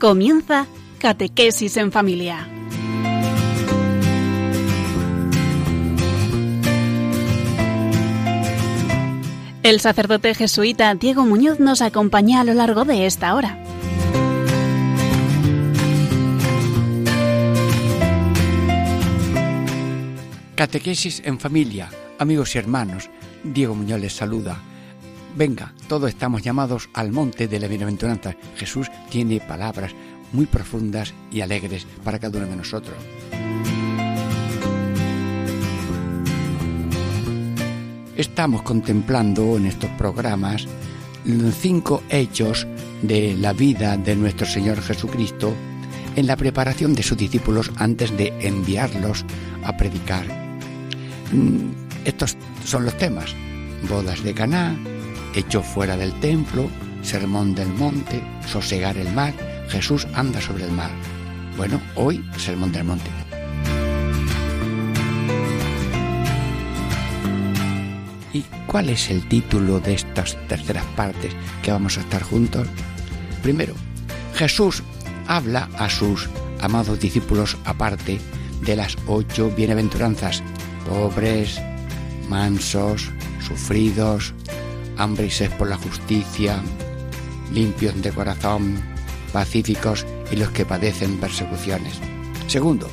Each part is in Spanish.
Comienza Catequesis en Familia. El sacerdote jesuita Diego Muñoz nos acompaña a lo largo de esta hora. Catequesis en familia, amigos y hermanos, Diego Muñoz les saluda. Venga, todos estamos llamados al monte de la bienaventuranza. Jesús tiene palabras muy profundas y alegres para cada uno de nosotros. Estamos contemplando en estos programas cinco hechos de la vida de nuestro Señor Jesucristo en la preparación de sus discípulos antes de enviarlos a predicar. Mm, estos son los temas: bodas de Caná, hecho fuera del templo, sermón del monte, sosegar el mar, Jesús anda sobre el mar. Bueno, hoy sermón del monte. ¿Y cuál es el título de estas terceras partes que vamos a estar juntos? Primero, Jesús habla a sus amados discípulos aparte de las ocho bienaventuranzas, pobres, mansos, sufridos, hambre y sed por la justicia, limpios de corazón, pacíficos y los que padecen persecuciones. Segundo,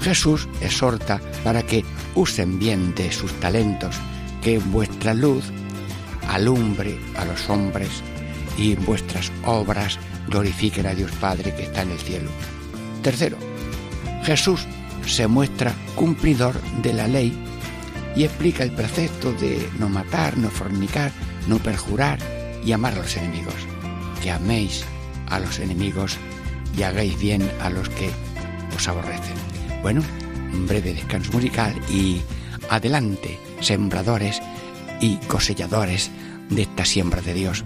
Jesús exhorta para que usen bien de sus talentos que vuestra luz alumbre a los hombres y vuestras obras glorifiquen a Dios Padre que está en el cielo. Tercero, Jesús se muestra cumplidor de la ley y explica el precepto de no matar, no fornicar, no perjurar y amar a los enemigos. Que améis a los enemigos y hagáis bien a los que os aborrecen. Bueno, un breve descanso musical y adelante sembradores y coselladores de esta siembra de Dios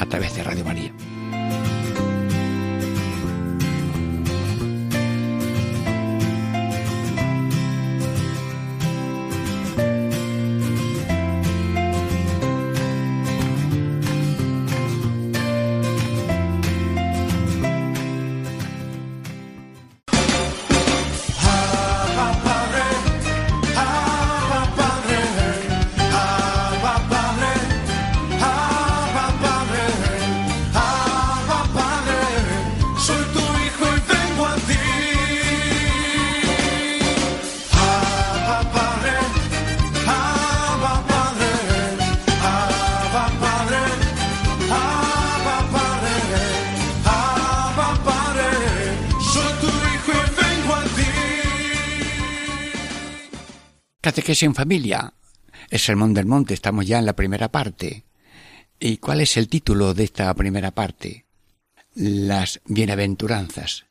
a través de Radio María. En familia. El Sermón del Monte, estamos ya en la primera parte. ¿Y cuál es el título de esta primera parte? Las bienaventuranzas,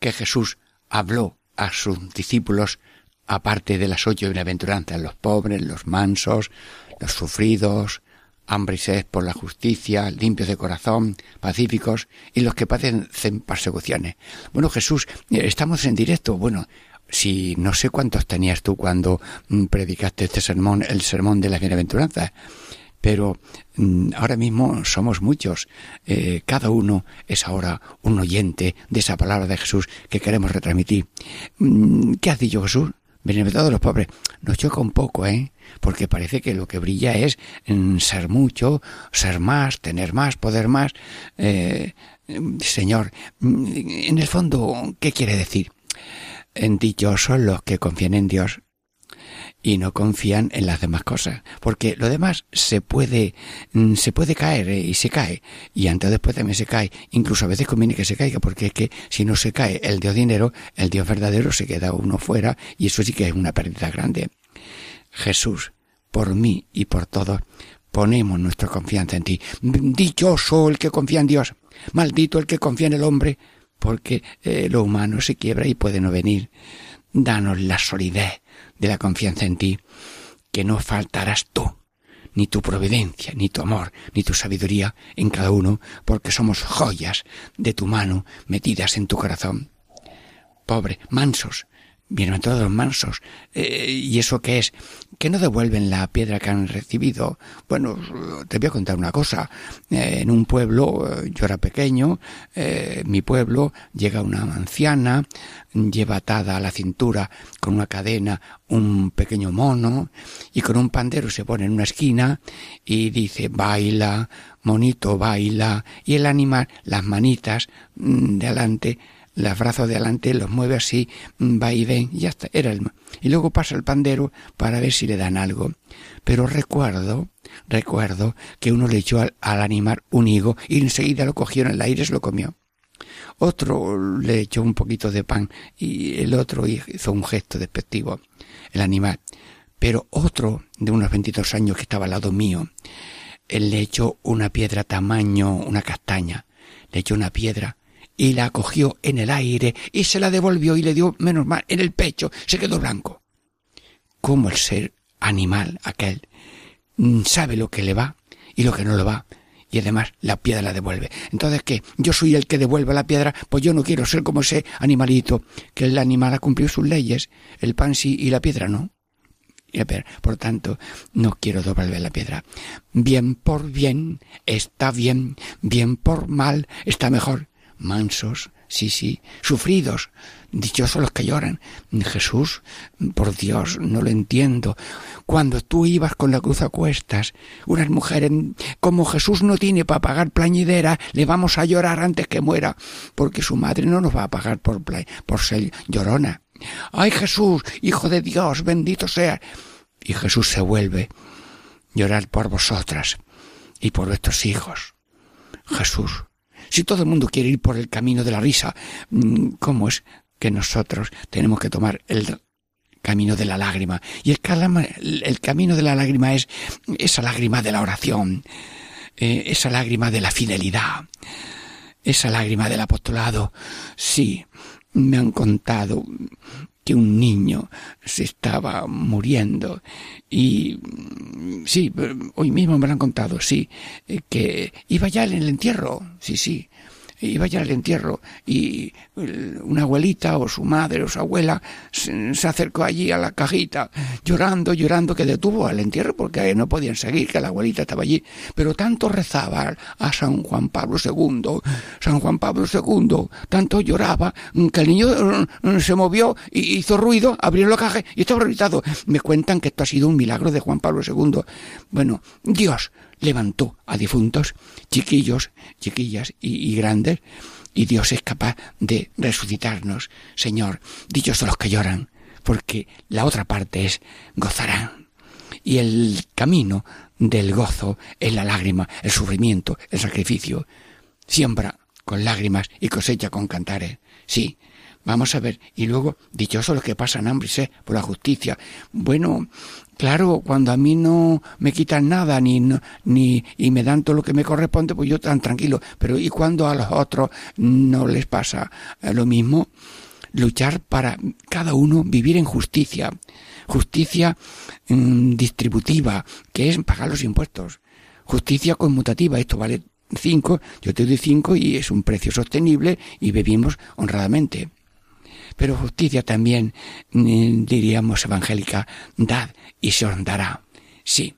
que Jesús habló a sus discípulos aparte de las ocho bienaventuranzas, los pobres, los mansos, los sufridos, hambre y sed por la justicia, limpios de corazón, pacíficos y los que padecen persecuciones. Bueno, Jesús, eh, estamos en directo. Bueno, si no sé cuántos tenías tú cuando mm, predicaste este sermón, el sermón de la bienaventuranza, pero mm, ahora mismo somos muchos. Eh, cada uno es ahora un oyente de esa palabra de Jesús que queremos retransmitir. Mm, ¿Qué has dicho Jesús? Bienaventurados los pobres. Nos choca un poco, ¿eh? Porque parece que lo que brilla es ser mucho, ser más, tener más, poder más. Eh, señor, en el fondo, ¿qué quiere decir? En dichosos los que confían en Dios y no confían en las demás cosas, porque lo demás se puede mm, se puede caer eh, y se cae. Y antes o después también se cae, incluso a veces conviene que se caiga porque es que si no se cae el Dios dinero, el Dios verdadero se queda uno fuera y eso sí que es una pérdida grande. Jesús, por mí y por todos, ponemos nuestra confianza en ti. Dichoso el que confía en Dios, maldito el que confía en el hombre, porque eh, lo humano se quiebra y puede no venir. Danos la solidez de la confianza en ti, que no faltarás tú, ni tu providencia, ni tu amor, ni tu sabiduría en cada uno, porque somos joyas de tu mano metidas en tu corazón. Pobre, mansos, Bienaventurados los mansos. Eh, ¿Y eso qué es? Que no devuelven la piedra que han recibido. Bueno, te voy a contar una cosa. Eh, en un pueblo, eh, yo era pequeño, mi pueblo, llega una anciana, lleva atada a la cintura con una cadena un pequeño mono y con un pandero se pone en una esquina y dice baila, monito baila y el animal, las manitas mm, de adelante los brazos de adelante, los mueve así, va y ven, y ya está, era el... Y luego pasa el pandero para ver si le dan algo. Pero recuerdo, recuerdo que uno le echó al, animal un higo y enseguida lo cogió en el aire y se lo comió. Otro le echó un poquito de pan y el otro hizo un gesto despectivo, el animal. Pero otro, de unos veintidós años que estaba al lado mío, él le echó una piedra tamaño, una castaña, le echó una piedra y la cogió en el aire y se la devolvió y le dio menos mal en el pecho, se quedó blanco. ¿Cómo el ser animal aquel sabe lo que le va y lo que no le va? Y además la piedra la devuelve. Entonces, ¿qué? Yo soy el que devuelve la piedra, pues yo no quiero ser como ese animalito, que el animal ha cumplido sus leyes, el pan sí y la piedra no. Por tanto, no quiero devolver la piedra. Bien por bien está bien, bien por mal está mejor mansos, sí, sí, sufridos, dichosos los que lloran. Jesús, por Dios, no lo entiendo. Cuando tú ibas con la cruz a cuestas, unas mujeres, como Jesús no tiene para pagar plañidera, le vamos a llorar antes que muera, porque su madre no nos va a pagar por, por ser llorona. ¡Ay Jesús, Hijo de Dios, bendito sea! Y Jesús se vuelve llorar por vosotras y por vuestros hijos. Jesús, si todo el mundo quiere ir por el camino de la risa, mm, ¿cómo es que nosotros tenemos que tomar el camino de la lágrima? Y el, camino de la lágrima es esa lágrima de la oración, eh, esa lágrima de la fidelidad, esa lágrima del apostolado. Sí, me han contado que un niño se estaba muriendo. Y sí, hoy mismo me lo han contado, sí, eh, que iba ya en el entierro, sí, sí, iba ya al entierro y una abuelita o su madre o su abuela se, acercó allí a la cajita llorando, llorando que detuvo al entierro porque no podían seguir, que la abuelita estaba allí. Pero tanto rezaba a San Juan Pablo II, San Juan Pablo II, tanto lloraba que el niño mm, se movió y hizo ruido, abrió la caja y estaba resucitado. Me cuentan que esto ha sido un milagro de Juan Pablo II. Bueno, Dios levantó a difuntos, chiquillos, chiquillas y, grandes, y Dios es capaz de resucitarnos. Señor, dichosos los que lloran, porque la otra parte es gozarán. Y el camino del gozo es la lágrima, el sufrimiento, el sacrificio. Siembra con lágrimas y cosecha con cantares. Sí, Vamos a ver. Y luego, dichosos los que pasan hambre y por la justicia. Bueno, claro, cuando a mí no me quitan nada ni, ni y me dan todo lo que me corresponde, pues yo tan tranquilo. Pero ¿y cuando a los otros no les pasa lo mismo? Luchar para cada uno vivir en justicia. Justicia mm, distributiva, que es pagar los impuestos. Justicia conmutativa, esto vale cinco, yo te doy cinco y es un precio sostenible y vivimos honradamente pero justicia también, mm, diríamos evangélica, dad y se os dará. Sí,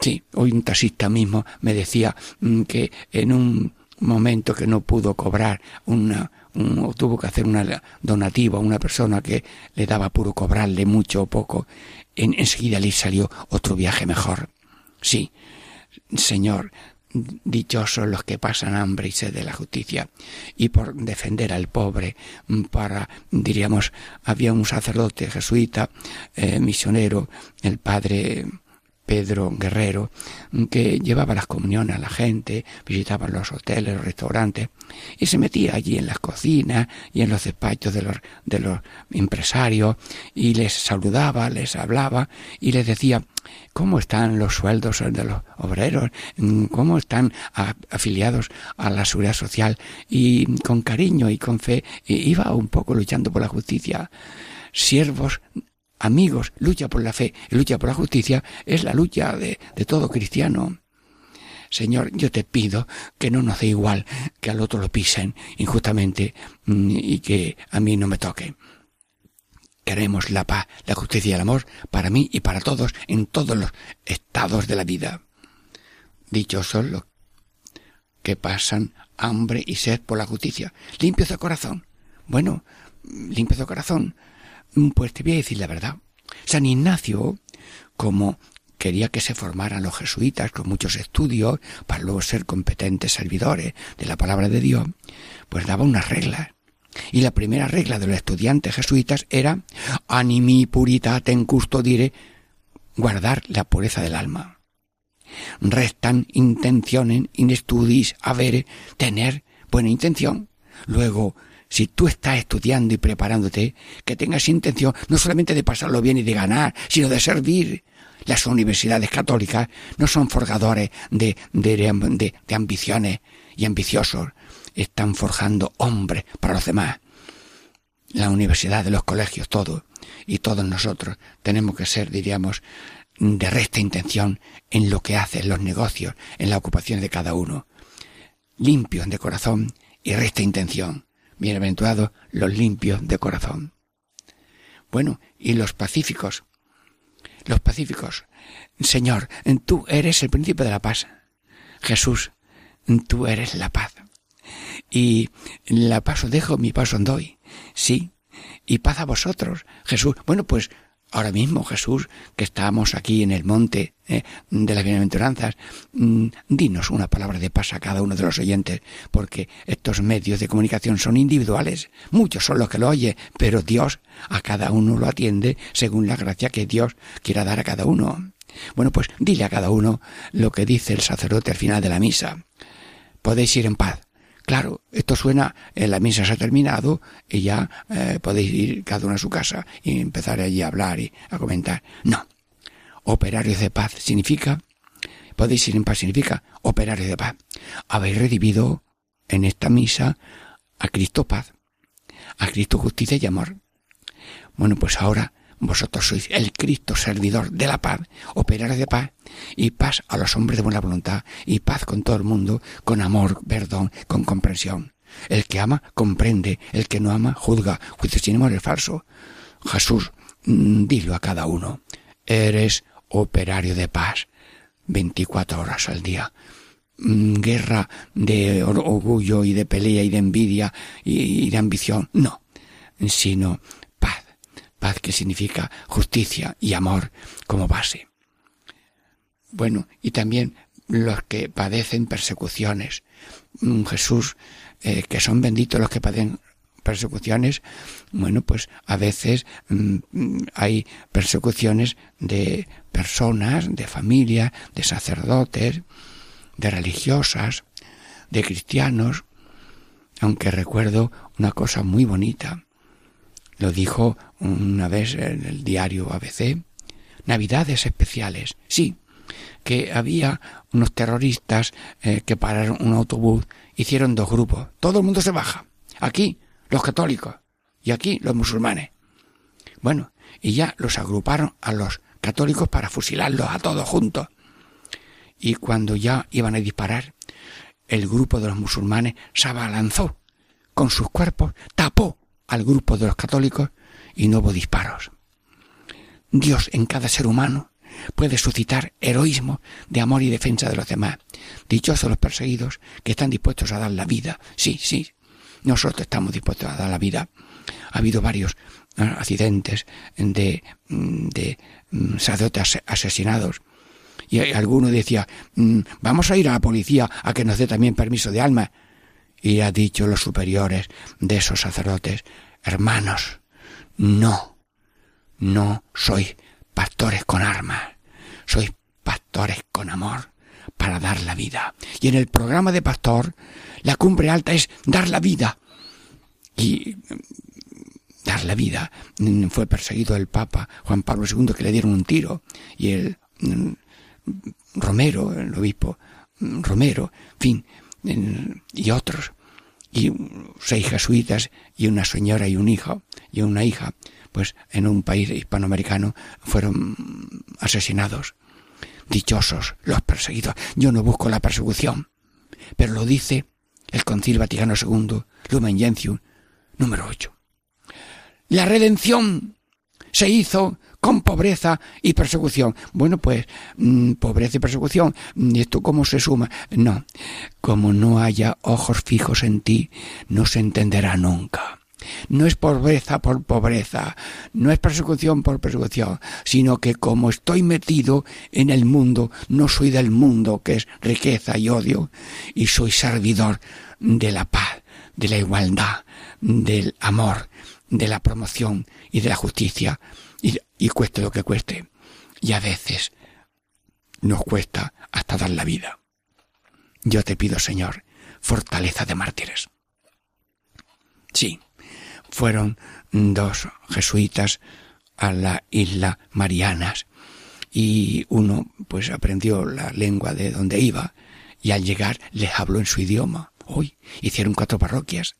sí, hoy un taxista mismo me decía mm, que en un momento que no pudo cobrar una, tuvo que hacer una donativa a una persona que le daba puro cobrarle mucho o poco, en, enseguida le salió otro viaje mejor. Sí, Señor, dichosos los que pasan hambre y sed de la justicia y por defender al pobre para diríamos había un sacerdote jesuita eh, misionero el padre Pedro Guerrero, que llevaba las comuniones a la gente, visitaba los hoteles, los restaurantes, y se metía allí en las cocinas y en los despachos de los, de los empresarios, y les saludaba, les hablaba, y les decía, ¿cómo están los sueldos de los obreros? ¿Cómo están afiliados a la seguridad social? Y con cariño y con fe, iba un poco luchando por la justicia. Siervos amigos, lucha por la fe, lucha por la justicia, es la lucha de, todo cristiano. Señor, yo te pido que no nos dé igual que al otro lo pisen injustamente mm, y que a mí no me toque. Queremos la paz, la justicia y el amor para mí y para todos en todos los estados de la vida. Dichosos los que pasan hambre y sed por la justicia. Limpios de corazón. Bueno, limpios de corazón. Pues te voy a decir la verdad. San Ignacio, como quería que se formaran los jesuitas con muchos estudios para luego ser competentes servidores de la palabra de Dios, pues daba unas reglas. Y la primera regla de los estudiantes jesuitas era animi puritatem custodire, guardar la pureza del alma. Restan intenciones in studis avere, tener buena intención. Luego, si tú estás estudiando y preparándote, que tengas intención no solamente de pasarlo bien y de ganar, sino de servir. Las universidades católicas no son forgadores de, de, de, ambiciones y ambiciosos, están forjando hombres para los demás. La universidad, los colegios, todo. Y todos nosotros tenemos que ser, diríamos, de recta intención en lo que hacen los negocios, en la ocupación de cada uno. Limpios de corazón y recta intención. Bienaventurados los limpios de corazón. Bueno, y los pacíficos. Los pacíficos. Señor, tú eres el principio de la paz. Jesús, tú eres la paz y la paso dejo, mi paso doy. Sí, y paz a vosotros, Jesús. Bueno, pues ahora mismo, Jesús, que estamos aquí en el monte eh, de las bienaventuranzas, mm, dinos una palabra de paz a cada uno de los oyentes, porque estos medios de comunicación son individuales. Muchos son los que lo oyen, pero Dios a cada uno lo atiende según la gracia que Dios quiera dar a cada uno. Bueno, pues dile a cada uno lo que dice el sacerdote al final de la misa. Podéis ir en paz. Claro, esto suena, en la misa se ha terminado y ya eh, podéis ir cada uno a su casa y empezar allí a hablar y a comentar. No. Operarios de paz significa, podéis ir en paz significa operarios de paz. Habéis recibido en esta misa a Cristo paz, a Cristo justicia y amor. Bueno, pues ahora vosotros sois el Cristo servidor de la paz, operar de paz, y paz a los hombres de buena voluntad, y paz con todo el mundo, con amor, perdón, con comprensión. El que ama, comprende, el que no ama, juzga, juicio sin amor es falso. Jesús, mm, dilo a cada uno, eres operario de paz, veinticuatro horas al día. Mm, guerra de orgullo y de pelea y de envidia y de ambición, no, sino que significa justicia y amor como base. Bueno, y también los que padecen persecuciones. Mm, Jesús, eh, que son benditos los que padecen persecuciones, bueno, pues a veces mm, hay persecuciones de personas, de familia, de sacerdotes, de religiosas, de cristianos, aunque recuerdo una cosa muy bonita. Lo dijo una vez en el diario ABC. Navidades especiales. Sí, que había unos terroristas eh, que pararon un autobús, hicieron dos grupos. Todo el mundo se baja. Aquí los católicos y aquí los musulmanes. Bueno, y ya los agruparon a los católicos para fusilarlos a todos juntos. Y cuando ya iban a disparar, el grupo de los musulmanes se abalanzó con sus cuerpos, tapó al grupo de los católicos y no hubo disparos. Dios en cada ser humano puede suscitar heroísmo de amor y defensa de los demás. Dichosos los perseguidos que están dispuestos a dar la vida. Sí, sí, nosotros estamos dispuestos a dar la vida. Ha habido varios accidentes de, de mm, sacerdotes asesinados. Y alguno decía, mm, vamos a ir a la policía a que nos dé también permiso de alma. Y ha dicho los superiores de esos sacerdotes, hermanos, no, no sois pastores con armas, sois pastores con amor para dar la vida. Y en el programa de pastor, la cumbre alta es dar la vida. Y mm, dar la vida. Mm, fue perseguido el Papa Juan Pablo II que le dieron un tiro y el mm, Romero, el obispo Romero, en fin, y otros y seis jesuitas y una señora y un hijo y una hija, pues en un país hispanoamericano fueron asesinados. Dichosos los perseguidos. Yo no busco la persecución, pero lo dice el Concilio Vaticano II, Lumen Gentium, número 8. La redención se hizo con pobreza y persecución. Bueno, pues mm, pobreza y persecución, ¿y esto cómo se suma? No, como no haya ojos fijos en ti, no se entenderá nunca. No es pobreza por pobreza, no es persecución por persecución, sino que como estoy metido en el mundo, no soy del mundo, que es riqueza y odio, y soy servidor de la paz, de la igualdad, del amor, de la promoción y de la justicia, y, cueste lo que cueste. Y a veces nos cuesta hasta dar la vida. Yo te pido, Señor, fortaleza de mártires. Sí, fueron dos jesuitas a la isla Marianas y uno pues aprendió la lengua de donde iba y al llegar les habló en su idioma. Hoy hicieron cuatro parroquias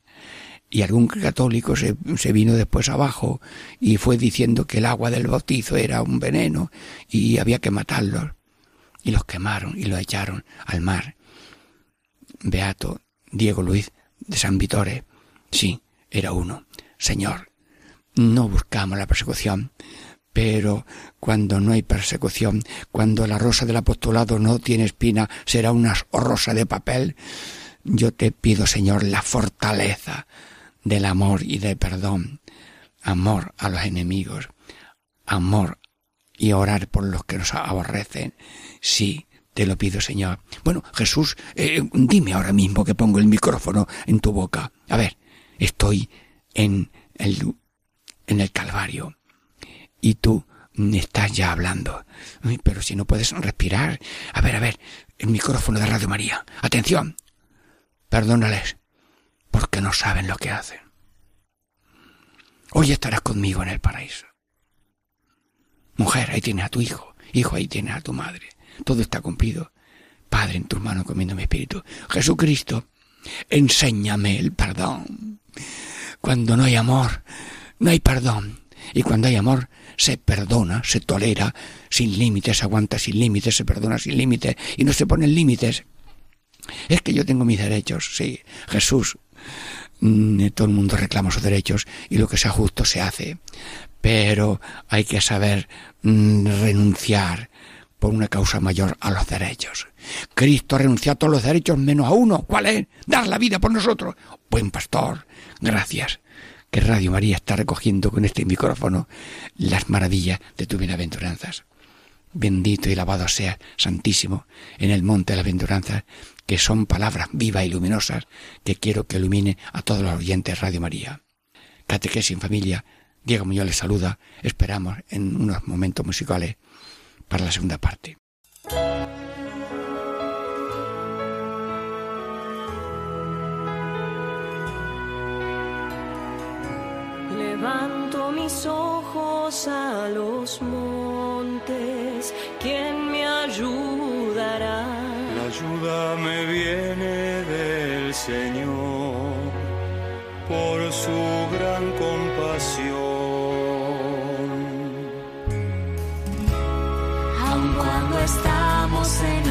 y algún católico se, se, vino después abajo y fue diciendo que el agua del bautizo era un veneno y había que matarlos. Y los quemaron y los echaron al mar. Beato Diego Luis de San Vitore, sí, era uno. Señor, no buscamos la persecución, pero cuando no hay persecución, cuando la rosa del apostolado no tiene espina, será una rosa de papel. Yo te pido, Señor, la fortaleza del amor y del perdón, amor a los enemigos, amor y orar por los que nos aborrecen. Sí, te lo pido, Señor. Bueno, Jesús, eh, dime ahora mismo que pongo el micrófono en tu boca. A ver, estoy en el, en el Calvario y tú estás ya hablando. pero si no puedes respirar. A ver, a ver, el micrófono de Radio María. Atención. Perdónales, porque no saben lo que hacen. Hoy estarás conmigo en el paraíso. Mujer, ahí tienes a tu hijo. Hijo, ahí tienes a tu madre. Todo está cumplido. Padre, en tus manos comiendo mi espíritu. Jesucristo, enséñame el perdón. Cuando no hay amor, no hay perdón. Y cuando hay amor, se perdona, se tolera sin límites, aguanta sin límites, se perdona sin límites y no se ponen límites. Es que yo tengo mis derechos, sí. Jesús, todo el mundo reclama sus derechos y lo que sea justo se hace. Pero hay que saber mm, renunciar por una causa mayor a los derechos. Cristo ha renunciado a todos los derechos menos a uno. ¿Cuál es? Dar la vida por nosotros. Buen pastor, Gracias que Radio María está recogiendo con este micrófono las maravillas de tus bienaventuranzas. Bendito y lavado sea, Santísimo, en el monte de las bienaventuranzas, que son palabras vivas y luminosas que quiero que ilumine a todos los oyentes Radio María. Catequesis en familia, Diego Muñoz les saluda, esperamos en unos momentos musicales para la segunda parte. Levanto mis ojos a los montes, ¿quién me ayudará? Ayuda me viene del Señor por su gran compasión. Aun cuando estamos en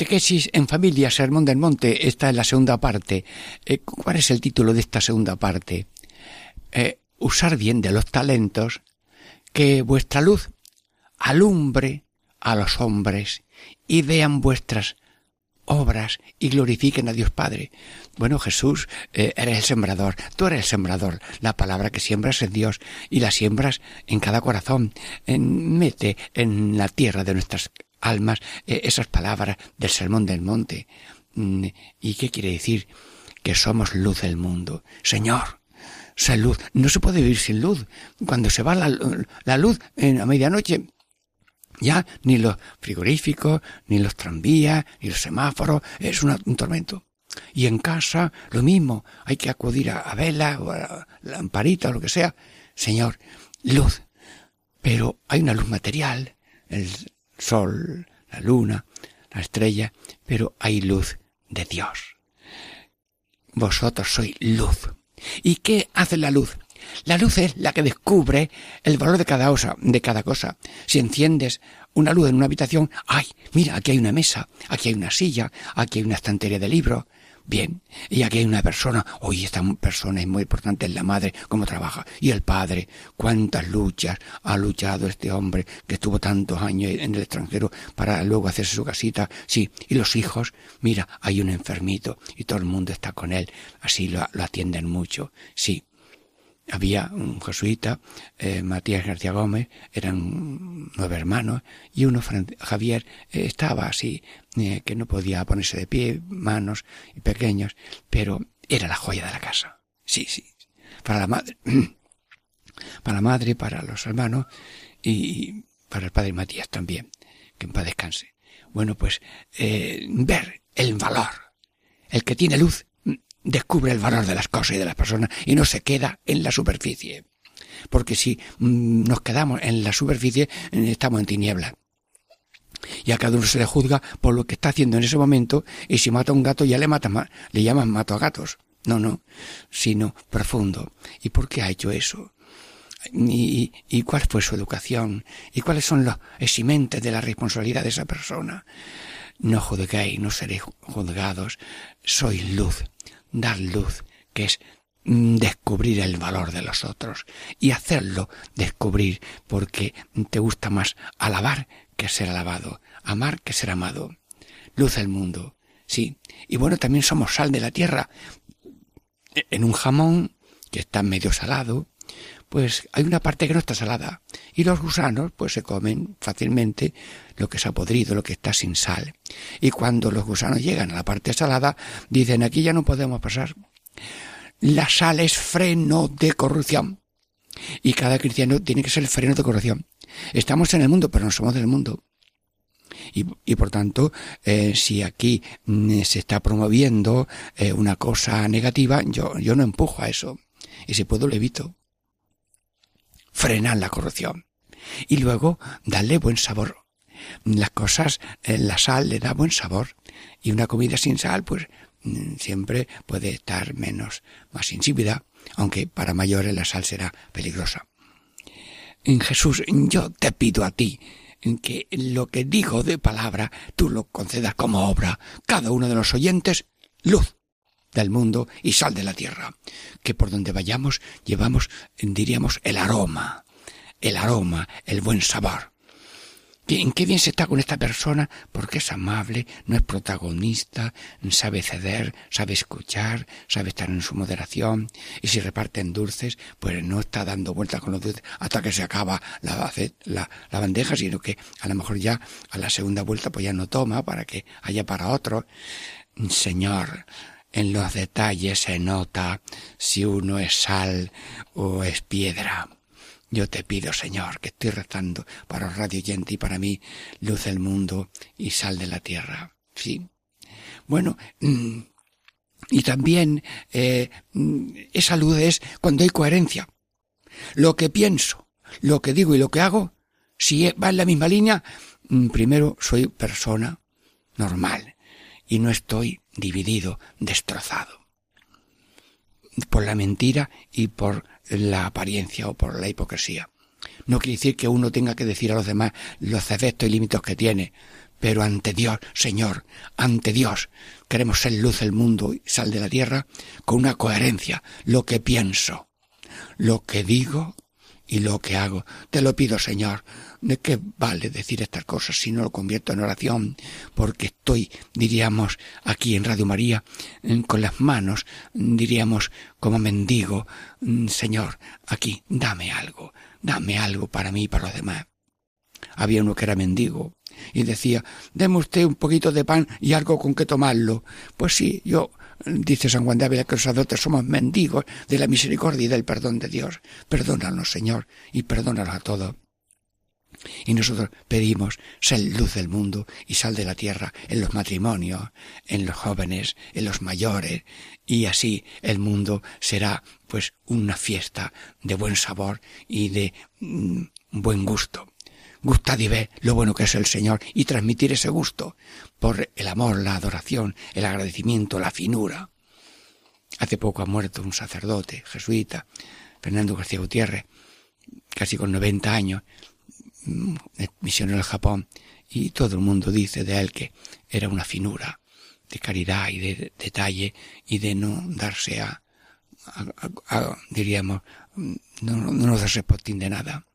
Catequesis en familia, Sermón del Monte, esta es la segunda parte. Eh, ¿Cuál es el título de esta segunda parte? Eh, usar bien de los talentos, que vuestra luz alumbre a los hombres y vean vuestras obras y glorifiquen a Dios Padre. Bueno, Jesús, eh, eres el sembrador, tú eres el sembrador, la palabra que siembras es Dios y la siembras en cada corazón. En- mete en la tierra de nuestras almas eh, esas palabras del Sermón del Monte. Mm, ¿Y qué quiere decir? Que somos luz del mundo. Señor, sé luz. No se puede vivir sin luz. Cuando se va la, la luz a medianoche, ya ni los frigoríficos, ni los tranvías, ni los semáforos, es un tormento. Y en casa, lo mismo, hay que acudir a, a vela o a lamparita o lo que sea. Señor, luz. Pero hay una luz material, el sol, la luna, la estrella, pero hay luz de Dios. Vosotros sois luz. ¿Y qué hace la luz? La luz es la que descubre el valor de cada cosa, de cada cosa. Si enciendes una luz en una habitación, ¡ay! Mira, aquí hay una mesa, aquí hay una silla, aquí hay una estantería de libros. Bien, y aquí hay una persona, oye, esta persona es muy importante, es la madre, cómo trabaja, y el padre, cuántas luchas ha luchado este hombre que estuvo tantos años en el extranjero para luego hacerse su casita, sí, y los hijos, mira, hay un enfermito y todo el mundo está con él, así lo, lo atienden mucho, sí. Había un jesuita, eh, Matías García Gómez, eran nueve hermanos, y uno, Javier, eh, estaba así, eh, que no podía ponerse de pie, manos y pequeños, pero era la joya de la casa. Sí, sí. Para la madre, para la madre, para los hermanos y para el padre Matías también, que en paz descanse. Bueno, pues ver el valor. El que tiene luz descubre el valor de las cosas y de las personas y no se queda en la superficie. Porque si mm, nos quedamos en la superficie, eh, estamos en tinieblas. Y a cada uno se le juzga por lo que está haciendo en ese momento y si mata a un gato ya le mata ma- le llaman mato a gatos. No, no, sino profundo. ¿Y por qué ha hecho eso? y, y cuál fue su educación y cuáles son los eximentes de la responsabilidad de esa persona. No juzguéis, no seréis juzgados, sois luz, dar luz, que es mm, descubrir el valor de los otros y hacerlo descubrir porque te gusta más alabar que ser alabado, amar que ser amado. Luz del mundo, sí. Y bueno, también somos sal de la tierra. En un jamón que está medio salado, pues hay una parte que no está salada y los gusanos pues se comen fácilmente lo que se ha podrido, lo que está sin sal. Y cuando los gusanos llegan a la parte salada, dicen aquí ya no podemos pasar. La sal es freno de corrupción. Y cada cristiano tiene que ser freno de corrupción. Estamos en el mundo, pero no somos del mundo. Y, y por tanto, eh, si aquí mm, se está promoviendo eh, una cosa negativa, yo, yo no empujo a eso. Y si puedo lo evito frenar la corrupción y luego darle buen sabor. Las cosas, eh, la sal le da buen sabor y una comida sin sal pues mm, siempre puede estar menos, más insípida, aunque para mayores la sal será peligrosa. En Jesús, yo te pido a ti que lo que digo de palabra tú lo concedas como obra, cada uno de los oyentes, luz del mundo y sal de la tierra, que por donde vayamos llevamos, diríamos, el aroma, el aroma, el buen sabor. En qué bien se está con esta persona porque es amable, no es protagonista, sabe ceder, sabe escuchar, sabe estar en su moderación y si reparten dulces, pues no está dando vueltas con los dulces hasta que se acaba la, la, la bandeja, sino que a lo mejor ya a la segunda vuelta pues ya no toma para que haya para otro. Señor, en los detalles se nota si uno es sal o es piedra. Yo te pido, Señor, que estoy rezando para el radio oyente y para mí, luz del mundo y sal de la tierra. Sí. Bueno, mm, y también eh, mm, esa luz es cuando hay coherencia. Lo que pienso, lo que digo y lo que hago, si va en la misma línea, mm, primero soy persona normal y no estoy dividido, destrozado por la mentira y por la apariencia o por la hipocresía. No quiere decir que uno tenga que decir a los demás los defectos y límites que tiene, pero ante Dios, Señor, ante Dios, queremos ser luz del mundo y sal de la tierra con una coherencia, lo que pienso, lo que digo y lo que hago. Te lo pido, Señor. ¿De qué vale decir estas cosas si no lo convierto en oración? Porque estoy, diríamos, aquí en Radio María, con las manos, diríamos, como mendigo, Señor, aquí, dame algo, dame algo para mí y para los demás. Había uno que era mendigo y decía, deme usted un poquito de pan y algo con que tomarlo. Pues sí, yo dice San Juan de Ávila que los sacerdotes somos mendigos de la misericordia y del perdón de Dios. Perdónanos, Señor, y perdónanos a todos. Y nosotros pedimos ser luz del mundo y sal de la tierra en los matrimonios, en los jóvenes, en los mayores, y así el mundo será pues una fiesta de buen sabor y de mm, buen gusto. Gustad y ve lo bueno que es el Señor y transmitir ese gusto por el amor, la adoración, el agradecimiento, la finura. Hace poco ha muerto un sacerdote jesuita, Fernando García Gutiérrez, casi con 90 años, misionero del Japón, y todo el mundo dice de él que era una finura de caridad y de detalle y de no darse a, diríamos, no, no nos darse de nada.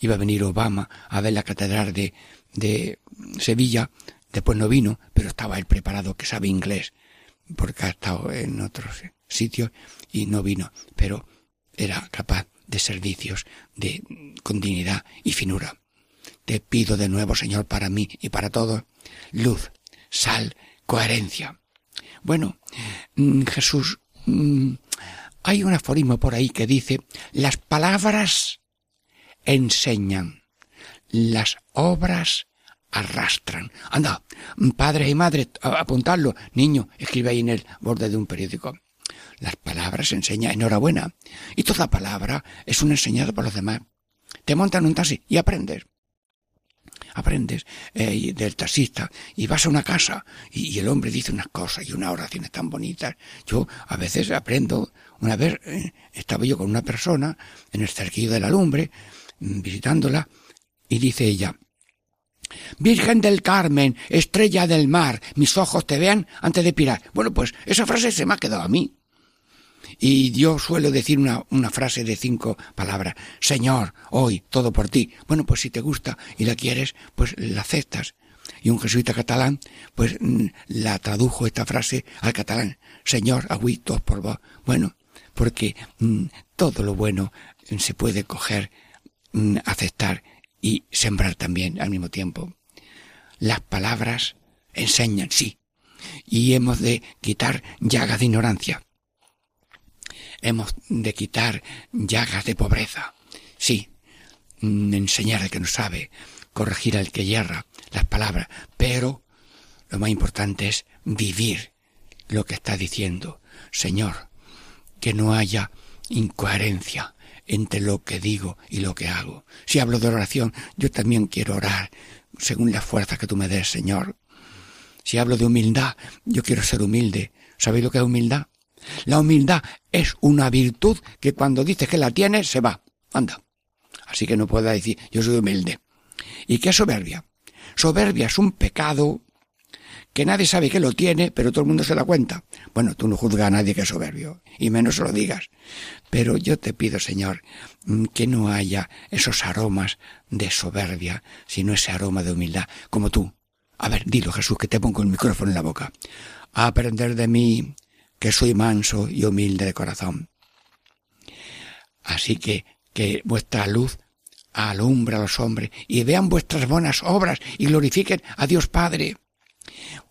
Iba a venir Obama a ver la catedral de, de Sevilla, después no vino, pero estaba él preparado, que sabe inglés, porque ha estado en otros sitios y no vino. Pero era capaz de servicios de con dignidad y finura. Te pido de nuevo, Señor, para mí y para todos, luz, sal, coherencia. Bueno, mm, Jesús, mm, hay un aforismo por ahí que dice, las palabras enseñan, las obras arrastran. Anda, padre y madre, a- apuntadlo. Niño, escribe ahí en el borde de un periódico. Las palabras enseñan, enhorabuena. Y toda palabra es una enseñada por los demás. Te montan un taxi y aprendes. Aprendes eh, del taxista y vas a una casa y, y el hombre dice unas cosas y unas oraciones tan bonitas. Yo a veces aprendo. Una vez eh, estaba yo con una persona en el cerquillo de la lumbre mm, visitándola y dice ella, Virgen del Carmen, estrella del mar, mis ojos te vean antes de pirar. Bueno, pues esa frase se me ha quedado a mí. Y yo suelo decir una, una frase de cinco palabras. Señor, hoy, todo por ti. Bueno, pues si te gusta y la quieres, pues la aceptas. Y un jesuita catalán, pues mm, la tradujo esta frase al catalán. Señor, avui, todos por vos. Bueno, porque mm, todo lo bueno mm, se puede coger, aceptar y sembrar también al mismo tiempo. Las palabras enseñan, sí. Y hemos de quitar llagas de ignorancia. Hemos de quitar llagas de pobreza. Sí. Mm, Enseñar al que no sabe, corregir al que yerra, las palabras. Pero lo más importante es vivir lo que está diciendo. Señor, que no haya incoherencia entre lo que digo y lo que hago. Si hablo de oración, yo también quiero orar según la fuerza que tú me des, Señor. Si hablo de humildad, yo quiero ser humilde. ¿Sabéis lo que es humildad? La humildad es una virtud que cuando dices que la tienes, se va. Anda. Así que no puedo decir, yo soy humilde. ¿Y qué es soberbia? Soberbia es un pecado que nadie sabe que lo tiene, pero todo el mundo se da cuenta. Bueno, tú no juzgas a nadie que es soberbio, y menos se lo digas. Pero yo te pido, Señor, mm, que no haya esos aromas de soberbia, sino ese aroma de humildad, como tú. A ver, dilo, Jesús, que te pongo el micrófono en la boca. A aprender de mí, que soy manso y humilde de corazón. Así que, que vuestra luz alumbra a los hombres y vean vuestras buenas obras y glorifiquen a Dios Padre.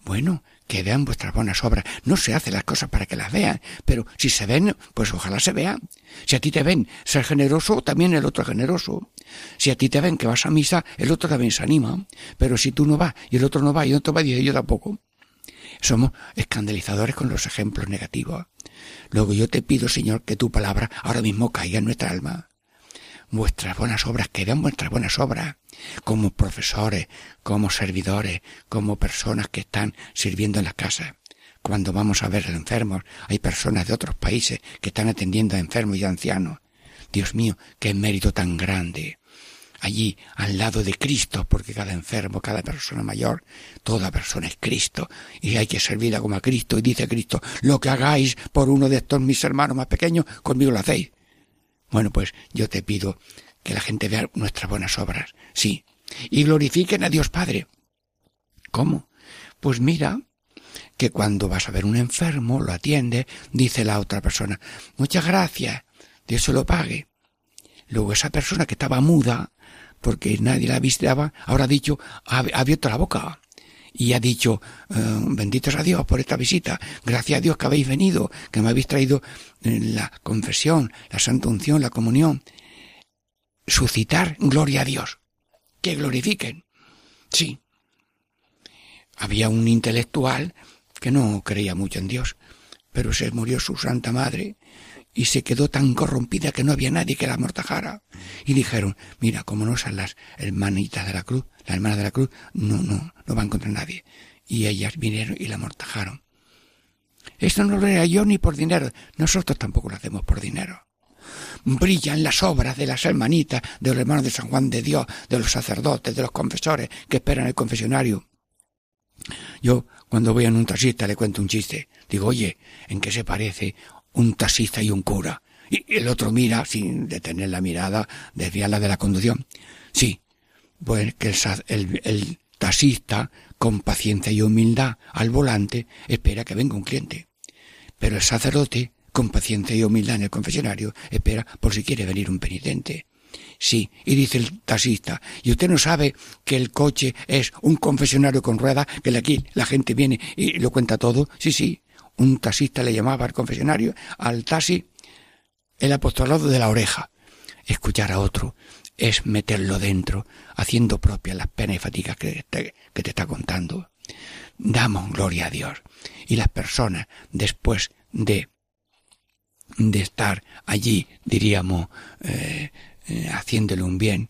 Bueno, que vean vuestras buenas obras. No se hacen las cosas para que las vean, pero si se ven, pues ojalá se vean. Si a ti te ven ser generoso, también el otro es generoso. Si a ti te ven que vas a misa, el otro también se anima. Pero si tú no vas y el otro no va y el otro va y yo tampoco. Somos escandalizadores con los ejemplos negativos. Luego yo te pido, Señor, que tu palabra ahora mismo caiga en nuestra alma. Vuestras buenas obras, que vean vuestras buenas obras, como profesores, como servidores, como personas que están sirviendo en las casas. Cuando vamos a ver a enfermos, hay personas de otros países que están atendiendo a enfermos y ancianos. Dios mío, qué mérito tan grande. Allí, al lado de Cristo, porque cada enfermo, cada persona mayor, toda persona es Cristo, y hay que servirla como a Cristo, y dice Cristo, lo que hagáis por uno de estos mis hermanos más pequeños, conmigo lo hacéis. Bueno, pues yo te pido que la gente vea nuestras buenas obras, sí, y glorifiquen a Dios Padre. ¿Cómo? Pues mira que cuando vas a ver un enfermo, lo atiende, dice la otra persona, muchas gracias, Dios se lo pague. Luego esa persona que estaba muda, porque nadie la visitaba, ahora ha dicho, ha abierto la boca y ha dicho, eh, bendito sea Dios por esta visita, gracias a Dios que habéis venido, que me habéis traído eh, la confesión, la santa unción, la comunión. Suscitar gloria a Dios, que glorifiquen. Sí. Había un intelectual que no creía mucho en Dios, pero se murió su santa madre y se quedó tan corrompida que no había nadie que la amortajara. Y dijeron, mira, como no son las hermanitas de la cruz, las hermanas de la cruz, no, no, no va a encontrar nadie. Y ellas vinieron y la amortajaron. Esto no lo era yo ni por dinero. Nosotros tampoco lo hacemos por dinero. Brillan las obras de las hermanitas, de los hermanos de San Juan de Dios, de los sacerdotes, de los confesores que esperan el confesionario. Yo, cuando voy a un taxista, le cuento un chiste. Digo, oye, ¿en qué se parece un taxista y un cura? Y el otro mira, sin detener la mirada, desviarla de la conducción. Sí, pues que el, el, el taxista, con paciencia y humildad al volante, espera que venga un cliente. Pero el sacerdote, con paciencia y humildad en el confesionario, espera por si quiere venir un penitente. Sí, y dice el taxista, ¿y usted no sabe que el coche es un confesionario con ruedas, que aquí la gente viene y lo cuenta todo? Sí, sí, un taxista le llamaba al confesionario, al taxi, el apostolado de la oreja. Escuchar a otro es meterlo dentro, haciendo propias las penas y fatigas que te, que te está contando. Damos gloria a Dios. Y las personas, después de, de estar allí, diríamos, eh, eh, haciéndole un bien,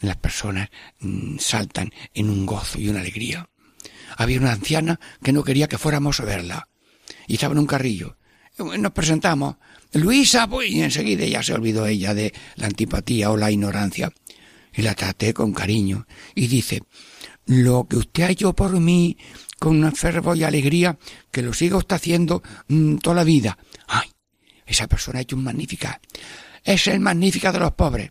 las personas mm, saltan en un gozo y una alegría. Había una anciana que no quería que fuéramos a verla. Y estaba en un carrillo. Nos presentamos. Luisa, pues, y enseguida ya se olvidó ella de la antipatía o la ignorancia. Y la traté con cariño. Y dice, lo que usted ha hecho por mí con un fervo y alegría, que lo siga usted haciendo mm, toda la vida. Ay, esa persona ha hecho un magnífica. Es el magnífica de los pobres.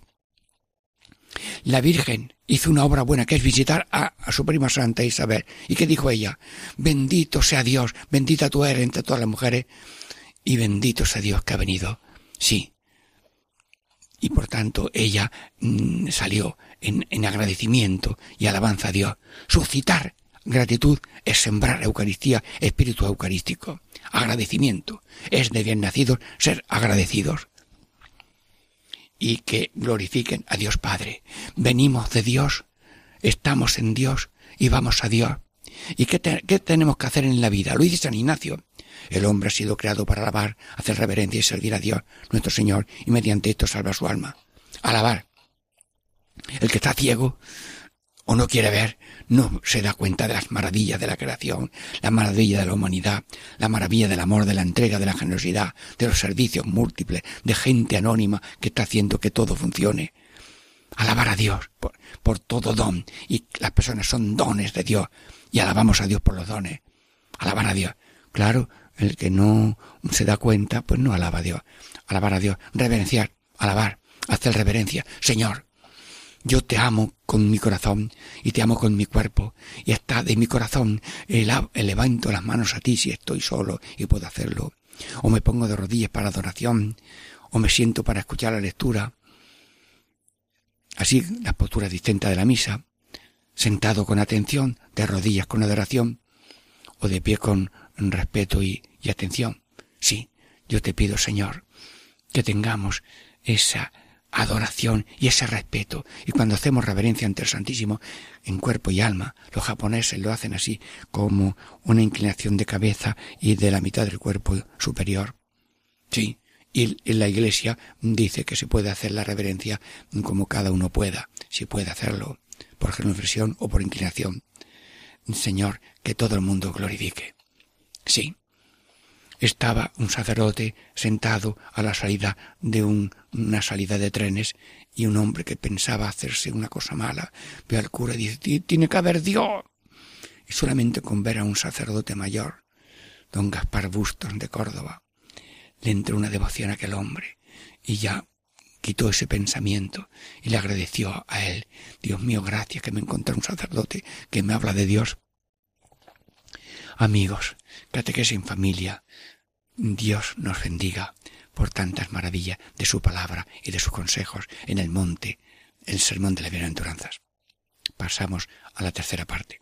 La Virgen hizo una obra buena que es visitar a, su prima Santa Isabel. ¿Y qué dijo ella? Bendito sea Dios, bendita tú eres entre todas las mujeres y bendito sea Dios que ha venido. Sí. Y por tanto ella mmm, salió en, en agradecimiento y alabanza a Dios. Suscitar gratitud es sembrar Eucaristía, espíritu eucarístico. Agradecimiento es de bien nacidos ser agradecidos y que glorifiquen a Dios Padre. Venimos de Dios, estamos en Dios y vamos a Dios. ¿Y qué, qué, tenemos que hacer en la vida? Lo dice San Ignacio. El hombre ha sido creado para alabar, hacer reverencia y servir a Dios, nuestro Señor, y mediante esto salva su alma. Alabar. El que está ciego o no quiere ver, no se da cuenta de las maravillas de la creación, la maravilla de la humanidad, la maravilla del amor, de la entrega, de la generosidad, de los servicios múltiples, de gente anónima que está haciendo que todo funcione. Alabar a Dios por, por todo don, y las personas son dones de Dios, y alabamos a Dios por los dones. Alabar a Dios. Claro, el que no se da cuenta, pues no alaba a Dios. Alabar a Dios, reverenciar, alabar, hacer reverencia. Señor, yo te amo con mi corazón y te amo con mi cuerpo. Y está de mi corazón levanto las manos a ti si estoy solo y puedo hacerlo. O me pongo de rodillas para adoración o me siento para escuchar la lectura. Así las posturas distintas de la misa sentado con atención de rodillas con adoración o de pie con respeto y atención. Sí yo te pido señor que tengamos esa adoración y ese respeto. Y cuando hacemos reverencia ante el Santísimo en cuerpo y alma, los japoneses lo hacen así como una inclinación de cabeza y de la mitad del cuerpo superior. Sí, y la Iglesia dice que se puede hacer la reverencia como cada uno pueda, si puede hacerlo, por genuflexión o por inclinación. Señor, que todo el mundo glorifique. Sí, estaba un sacerdote sentado a la salida de un, una salida de trenes y un hombre que pensaba hacerse una cosa mala ve al cura y dice tiene que haber Dios y solamente con ver a un sacerdote mayor don Gaspar Bustos de Córdoba le entró una devoción a aquel hombre y ya quitó ese pensamiento y le agradeció a él. Dios mío gracias que me encontré un sacerdote que me habla de Dios amigos catequesis en familia Dios nos bendiga por tantas maravillas de su palabra y de sus consejos en el monte, el sermón de las bienaventuranzas. Pasamos a la tercera parte.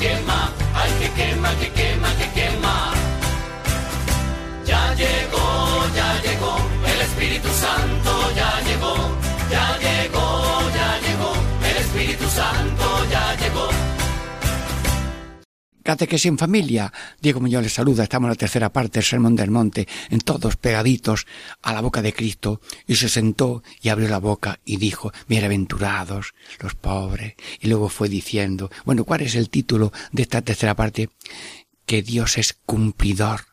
get my Catequesis en familia. Diego Muñoz les saluda. Estamos en la tercera parte del Sermón del Monte, en todos pegaditos a la boca de Cristo. Y se sentó y abrió la boca y dijo, bienaventurados los pobres. Y luego fue diciendo, bueno, ¿cuál es el título de esta tercera parte? Que Dios es cumplidor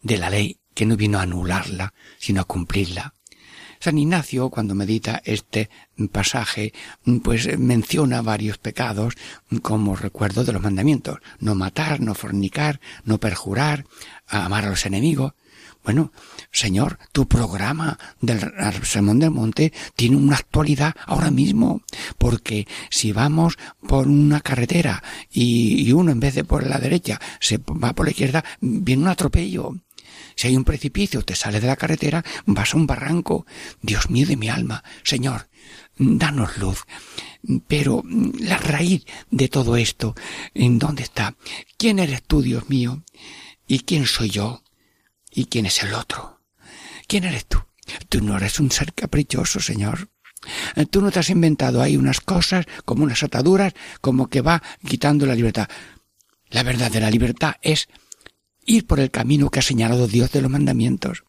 de la ley, que no vino a anularla, sino a cumplirla. San Ignacio, cuando medita este pasaje, pues menciona varios pecados como recuerdo de los mandamientos. No matar, no fornicar, no perjurar, amar a los enemigos. Bueno, Señor, tu programa del Sermón del Monte tiene una actualidad ahora mismo, porque si vamos por una carretera y, uno en vez de por la derecha se va por la izquierda, viene un atropello. Si hay un precipicio, te sales de la carretera, vas a un barranco. Dios mío de mi alma, Señor, danos luz. Pero la raíz de todo esto, ¿en dónde está? ¿Quién eres tú, Dios mío? ¿Y quién soy yo? ¿Y quién es el otro? ¿Quién eres tú? Tú no eres un ser caprichoso, Señor. Tú no te has inventado ahí unas cosas como unas ataduras, como que va quitando la libertad. La verdadera libertad es ir por el camino que ha señalado Dios de los mandamientos.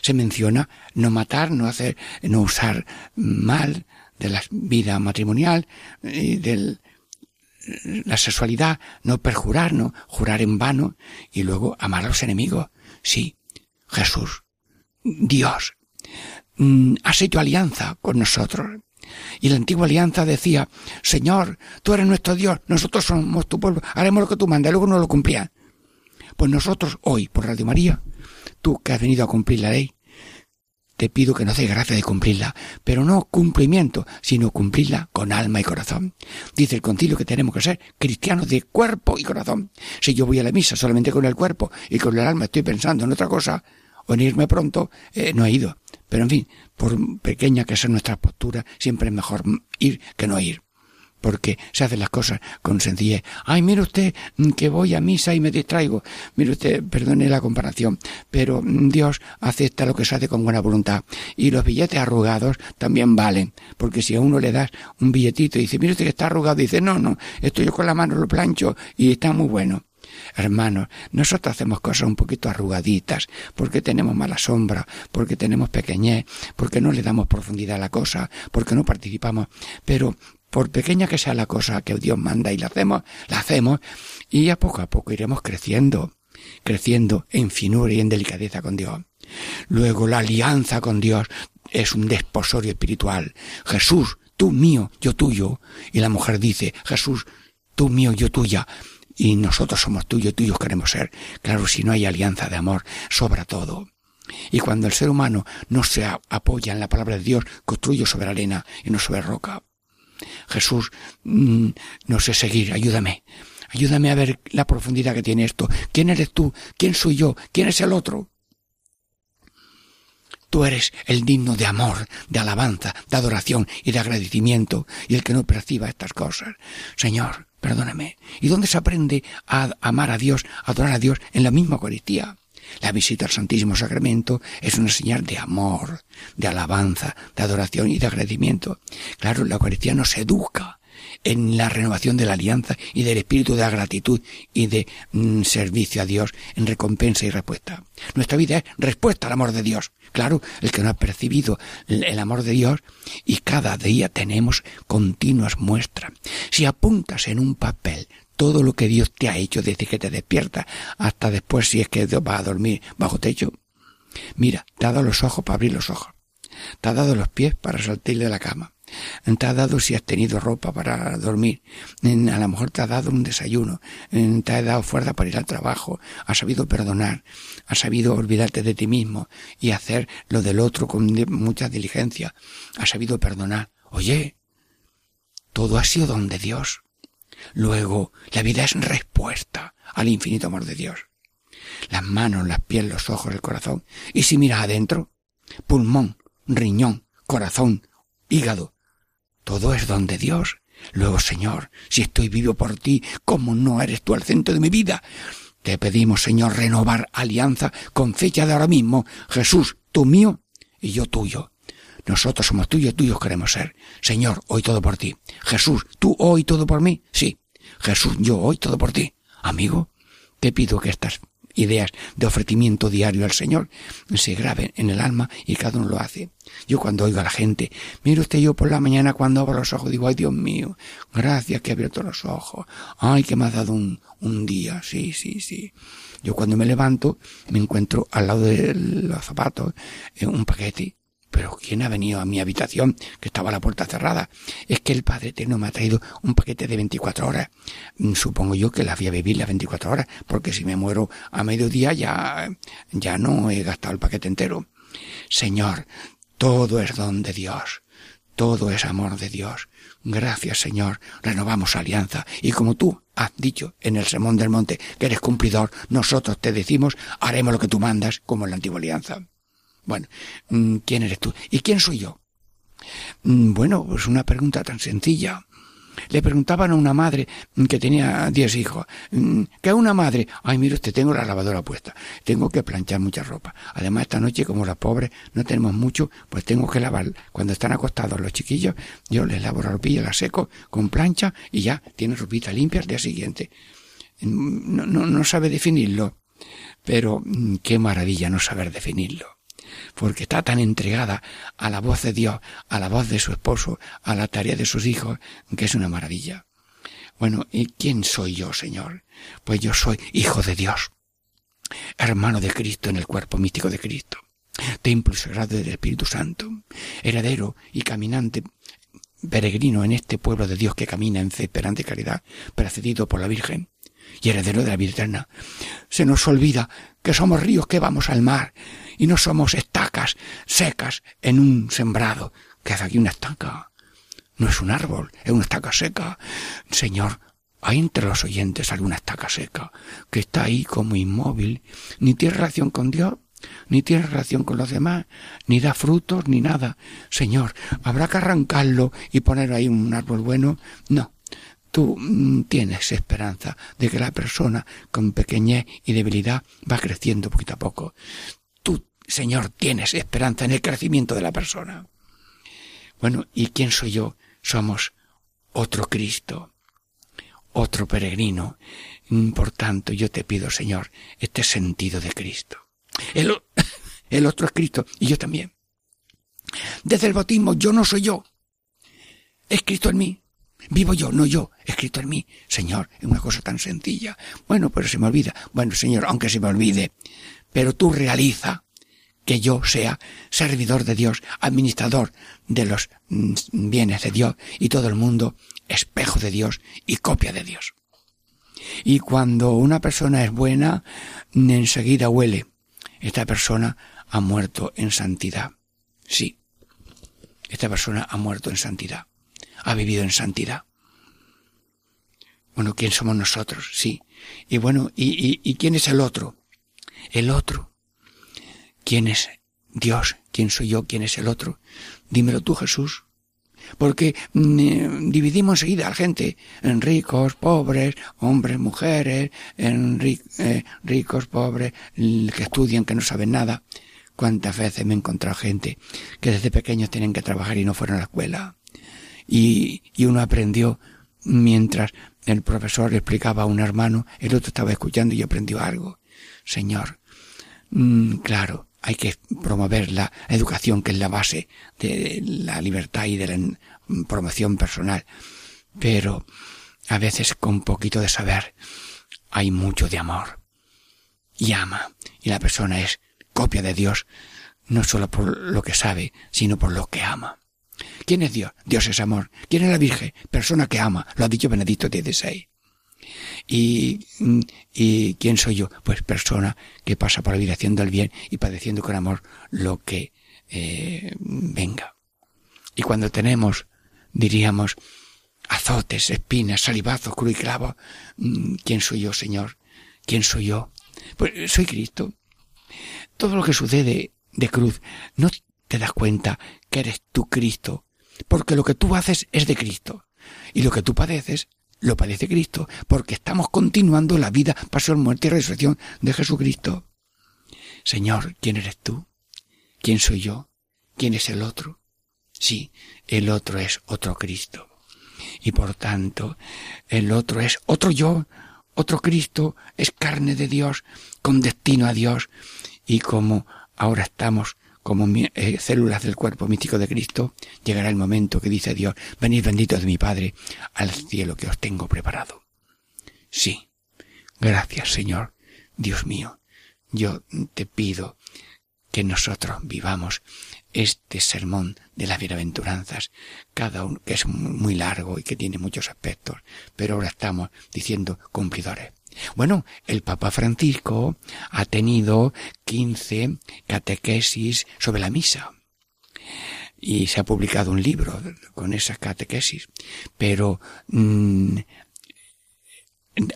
Se menciona no matar, no hacer, no usar mal de la vida matrimonial, de la sexualidad, no perjurar, no jurar en vano, y luego amar a los enemigos. Sí, Jesús, Dios, mm, has hecho alianza con nosotros. Y la antigua alianza decía, Señor, tú eres nuestro Dios, nosotros somos tu pueblo, haremos lo que tú mandas, luego no lo cumplían. Pues nosotros hoy, por Radio María, tú que has venido a cumplir la ley, te pido que nos dé gracia de cumplirla, pero no cumplimiento, sino cumplirla con alma y corazón. Dice el concilio que tenemos que ser cristianos de cuerpo y corazón. Si yo voy a la misa solamente con el cuerpo y con el alma estoy pensando en otra cosa, o en irme pronto, eh, no he ido. Pero en fin, por pequeña que sea nuestra postura, siempre es mejor ir que no ir porque se hacen las cosas con sencillez. Ay, mire usted mm, que voy a misa y me distraigo. Mire usted, perdone la comparación, pero mm, Dios acepta lo que se hace con buena voluntad. Y los billetes arrugados también valen, porque si a uno le das un billetito y dice, mire usted que está arrugado, dice, no, no, esto yo con la mano lo plancho y está muy bueno. Hermanos, nosotros hacemos cosas un poquito arrugaditas, porque tenemos mala sombra, porque tenemos pequeñez, porque no le damos profundidad a la cosa, porque no participamos, pero por pequeña que sea la cosa que Dios manda y la hacemos, la hacemos y a poco a poco iremos creciendo, creciendo en finura y en delicadeza con Dios. Luego la alianza con Dios es un desposorio espiritual. Jesús, tú mío, yo tuyo. Y la mujer dice, Jesús, tú mío, yo tuya. Y nosotros somos tuyos, tuyos queremos ser. Claro, si no hay alianza de amor, sobra todo. Y cuando el ser humano no se apoya en la palabra de Dios, construye sobre arena y no sobre roca. Jesús, mm, no sé seguir, ayúdame. Ayúdame a ver la profundidad que tiene esto. ¿Quién eres tú? ¿Quién soy yo? ¿Quién es el otro? Tú eres el digno de amor, de alabanza, de adoración y de agradecimiento, y el que no perciba estas cosas. Señor, perdóname. ¿Y dónde se aprende a amar a Dios, a adorar a Dios en la misma Eucaristía? La visita al Santísimo Sacramento es una señal de amor, de alabanza, de adoración y de agradecimiento. Claro, la Eucaristía nos educa en la renovación de la alianza y del espíritu de la gratitud y de mm, servicio a Dios en recompensa y respuesta. Nuestra vida es respuesta al amor de Dios. Claro, el que no ha percibido el, el amor de Dios y cada día tenemos continuas muestras. Si apuntas en un papel todo lo que Dios te ha hecho desde que te despiertas hasta después si es que vas a dormir bajo techo. Mira, te ha dado los ojos para abrir los ojos. Te ha dado los pies para saltar de la cama. Te ha dado si has tenido ropa para dormir. A lo mejor te ha dado un desayuno. Te ha dado fuerza para ir al trabajo. Has sabido perdonar. Has sabido olvidarte de ti mismo y hacer lo del otro con mucha diligencia. Has sabido perdonar. Oye, todo ha sido don de Dios. Luego, la vida es respuesta al infinito amor de Dios. Las manos, las pies, los ojos, el corazón. Y si miras adentro, pulmón, riñón, corazón, hígado, todo es don de Dios. Luego, Señor, si estoy vivo por ti, ¿cómo no eres tú el centro de mi vida? Te pedimos, Señor, renovar alianza con fecha de ahora mismo. Jesús, tú mío y yo tuyo. Nosotros somos tuyos, tuyos queremos ser. Señor, hoy todo por ti. Jesús, tú hoy todo por mí. Sí. Jesús, yo hoy todo por ti. Amigo, te pido que estas ideas de ofrecimiento diario al Señor se graben en el alma y cada uno lo hace. Yo cuando oigo a la gente, mire usted yo por la mañana cuando abro los ojos digo, ay Dios mío, gracias que he abierto los ojos, ay que me ha dado un, un día, sí, sí, sí. Yo cuando me levanto me encuentro al lado de los zapatos eh, un paquete. Pero ¿quién ha venido a mi habitación? Que estaba la puerta cerrada. Es que el Padre Eterno me ha traído un paquete de 24 horas. Mm, Supongo yo que las voy a vivir las 24 horas, porque si me muero a mediodía ya, ya no he gastado el paquete entero. Señor, todo es don de Dios. Todo es amor de Dios. Gracias, Señor. Renovamos alianza. Y como tú has dicho en el sermón del monte que eres cumplidor, nosotros te decimos, haremos lo que tú mandas, como en la antigua alianza. Bueno, mm, ¿quién eres tú? ¿Y quién soy yo? Mm, Bueno, pues una pregunta tan sencilla. Le preguntaban a una madre que tenía diez hijos, mm, ¿qué es una madre? Ay, mire usted, tengo la lavadora puesta, tengo que planchar mucha ropa. Además, esta noche, como las pobres no tenemos mucho, pues tengo que lavar. Cuando están acostados los chiquillos, yo les lavo la ropilla, la seco con plancha y ya tienen ropita limpia al día siguiente. Mm, No, no, no sabe definirlo, pero mm, qué maravilla no saber definirlo porque está tan entregada a la voz de Dios, a la voz de su esposo, a la tarea de sus hijos, que es una maravilla. Bueno, ¿y quién soy yo, Señor? Pues yo soy hijo de Dios, hermano de Cristo en el cuerpo místico de Cristo, templo sagrado del Espíritu Santo, heredero y caminante peregrino en este pueblo de Dios que camina en fe, esperanza y caridad, precedido por la Virgen y heredero de la vida eterna. Se nos olvida que somos ríos que vamos al mar y no somos estacas secas en un sembrado. que hace aquí una estaca? No es un árbol, es una estaca seca. Señor, hay entre los oyentes alguna estaca seca que está ahí como inmóvil, ni tiene relación con Dios, ni tiene relación con los demás, ni da frutos, ni nada. Señor, ¿habrá que arrancarlo y poner ahí un árbol bueno? No. Tú mm, tienes esperanza de que la persona con pequeñez y debilidad va creciendo poquito a poco. Señor, tienes esperanza en el crecimiento de la persona. Bueno, ¿y quién soy yo? Somos otro Cristo, otro peregrino. Por tanto, yo te pido, Señor, este sentido de Cristo. El otro es Cristo y yo también. Desde el bautismo yo no soy yo. Es Cristo en mí. Vivo yo, no yo, es Cristo en mí. Señor, es una cosa tan sencilla. Bueno, pero se me olvida. Bueno, Señor, aunque se me olvide, pero tú realiza que yo sea servidor de Dios, administrador de los mm, bienes de Dios y todo el mundo espejo de Dios y copia de Dios. Y cuando una persona es buena, enseguida huele. Esta persona ha muerto en santidad. Sí. Esta persona ha muerto en santidad. Ha vivido en santidad. Bueno, ¿quién somos nosotros? Sí. Y bueno, ¿y, y, y quién es el otro? El otro. ¿Quién es Dios? ¿Quién soy yo? ¿Quién es el otro? Dímelo tú, Jesús. Porque mm, eh, dividimos enseguida a la gente en ricos, pobres, hombres, mujeres, en eh, ricos, pobres, que estudian, que no saben nada. ¿Cuántas veces me he encontrado gente que desde pequeños tienen que trabajar y no fueron a la escuela? Y, y uno aprendió mientras el profesor le explicaba a un hermano, el otro estaba escuchando y aprendió algo. Señor, Mm, claro, hay que promover la educación que es la base de la libertad y de la promoción personal. Pero a veces con poquito de saber hay mucho de amor. Y ama. Y la persona es copia de Dios, no solo por lo que sabe, sino por lo que ama. ¿Quién es Dios? Dios es amor. ¿Quién es la Virgen? Persona que ama. Lo ha dicho Benedicto XVI. Y, mm, ¿Y quién soy yo? Pues persona que pasa por la vida haciendo el bien y padeciendo con amor lo que eh, venga. Y cuando tenemos, diríamos, azotes, espinas, salivazos, cruz y clavo, mm, ¿quién soy yo, Señor? ¿Quién soy yo? Pues soy Cristo. Todo lo que sucede de cruz, no te das cuenta que eres tú Cristo, porque lo que tú haces es de Cristo. Y lo que tú padeces lo padece Cristo, porque estamos continuando la vida, pasión, muerte y resurrección de Jesucristo. Señor, ¿quién eres tú? ¿Quién soy yo? ¿Quién es el otro? Sí, el otro es otro Cristo. y por tanto el otro es otro yo, otro Cristo, es carne de Dios, con destino a Dios, y como ahora estamos como eh, células del cuerpo místico de Cristo, llegará el momento que dice Dios, venid benditos de mi Padre al cielo que os tengo preparado. Sí, gracias Señor, Dios mío, yo te pido que nosotros vivamos este sermón de las bienaventuranzas, cada uno que es muy largo y que tiene muchos aspectos, pero ahora estamos diciendo cumplidores. Bueno, el Papa Francisco ha tenido 15 catequesis sobre la misa. Y se ha publicado un libro con esas catequesis, pero mm,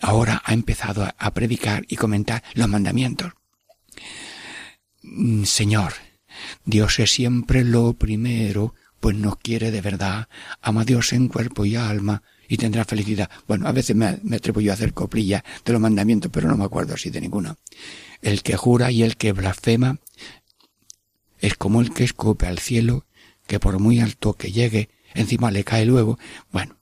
ahora ha empezado a, a predicar y comentar los mandamientos. Mm, Señor, Dios es siempre lo primero, pues nos quiere de verdad, ama a Dios en cuerpo y alma y tendrá felicidad. Bueno, a veces me, me atrevo yo a hacer coplilla de los mandamientos, pero no me acuerdo así de ninguna. El que jura y el que blasfema es como el que escupe al cielo, que por muy alto que llegue, encima le cae luego. Bueno,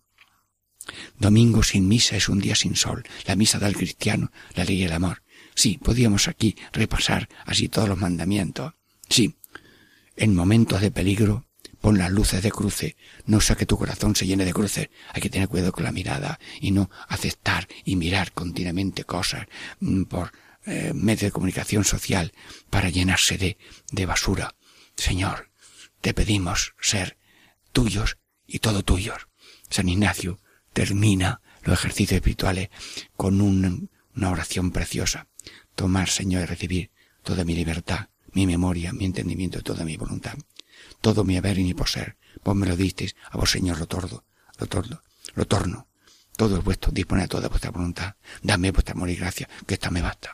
domingo sin misa es un día sin sol, la misa del cristiano, la ley y el amor. Sí, podíamos aquí repasar así todos los mandamientos. Sí, en momentos de peligro, pon las luces de cruce, no sea que tu corazón se llene de cruces, hay que tener cuidado con la mirada y no aceptar y mirar continuamente cosas mm, por eh, medio de comunicación social para llenarse de, de basura. Señor, te pedimos ser tuyos y todo tuyos. San Ignacio termina los ejercicios espirituales con un- una oración preciosa. Tomar, Señor, y recibir toda mi libertad, mi memoria, mi entendimiento toda mi voluntad. Todo mi haber y mi poseer. Vos me lo disteis, a vos, Señor, lo tordo, lo lo torno. Todo es vuestro, dispone a toda vuestra voluntad. Dame vuestra amor y gracia, que esta me basta.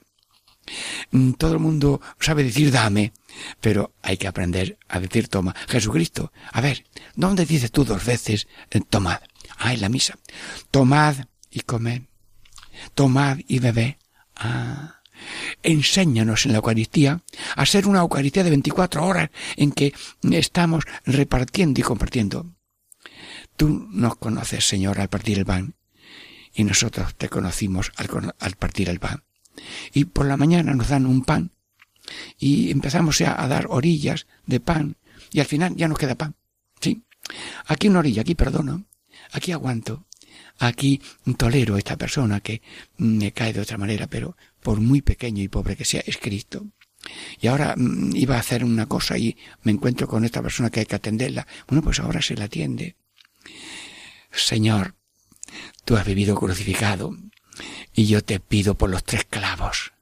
Mm, Todo el mundo sabe decir dame, pero hay que aprender a decir toma. Jesucristo, a ver, ¿dónde dices tú dos veces eh, tomad? Ah, en la misa. Tomad y comed. Tomad y bebed. Ah. Enséñanos en la Eucaristía a ser una Eucaristía de 24 horas en que estamos repartiendo y compartiendo. Tú nos conoces, Señor, al partir el pan, y nosotros te conocimos al, partir el pan. Y por la mañana nos dan un pan, y empezamos ya a dar orillas de pan, y al final ya nos queda pan. Sí. Aquí una orilla, aquí perdono, aquí aguanto, aquí tolero a esta persona que me cae de otra manera, pero por muy pequeño y pobre que sea, es Cristo. Y ahora mm, iba a hacer una cosa y me encuentro con esta persona que hay que atenderla. Bueno, pues ahora se la atiende. Señor, tú has vivido crucificado y yo te pido por los tres clavos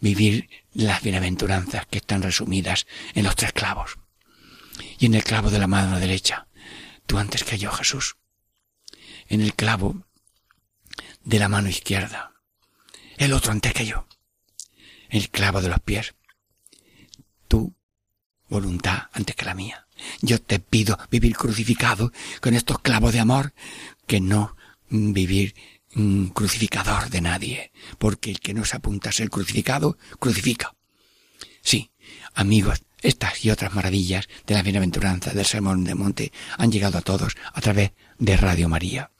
vivir las bienaventuranzas que están resumidas en los tres clavos. Y en el clavo de la mano derecha, tú antes que yo, Jesús. En el clavo de la mano izquierda, el otro antes que yo. El clavo de los pies, tu voluntad antes que la mía. Yo te pido vivir crucificado con estos clavos de amor, que no vivir mm, crucificador de nadie, porque el que no se apunta a ser crucificado, crucifica. Sí, amigos, estas y otras maravillas de la bienaventuranza del Sermón de Monte han llegado a todos a través de Radio María.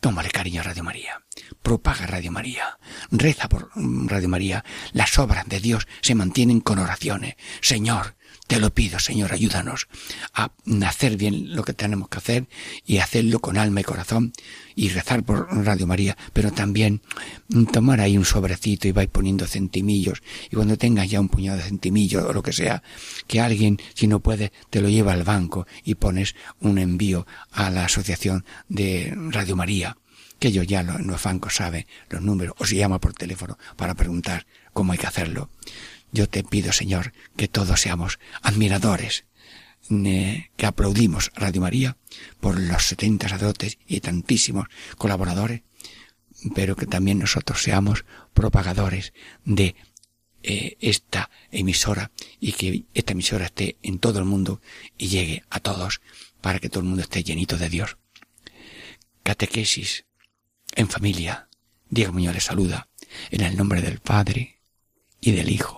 Tómale cariño Radio María. Propaga Radio María. Reza por mm, Radio María. Las obras de Dios se mantienen con oraciones. Señor, te lo pido, Señor, ayúdanos a hacer bien lo que tenemos que hacer y hacerlo con alma y corazón y rezar por Radio María, pero también tomar ahí un sobrecito y vais poniendo centimillos y cuando tengas ya un puñado de centimillos o lo que sea, que alguien, si no puede, te lo lleva al banco y pones un envío a la asociación de Radio María que ellos ya lo- en los bancos saben los números, o se llama por teléfono para preguntar cómo hay que hacerlo. Yo te pido, Señor, que todos seamos admiradores, que aplaudimos a Radio María por los setenta sacerdotes y tantísimos colaboradores, pero que también nosotros seamos propagadores de eh, esta emisora y que esta emisora esté en todo el mundo y llegue a todos para que todo el mundo esté llenito de Dios. Catequesis en familia. Diego Muñoz les saluda en el nombre del Padre y del Hijo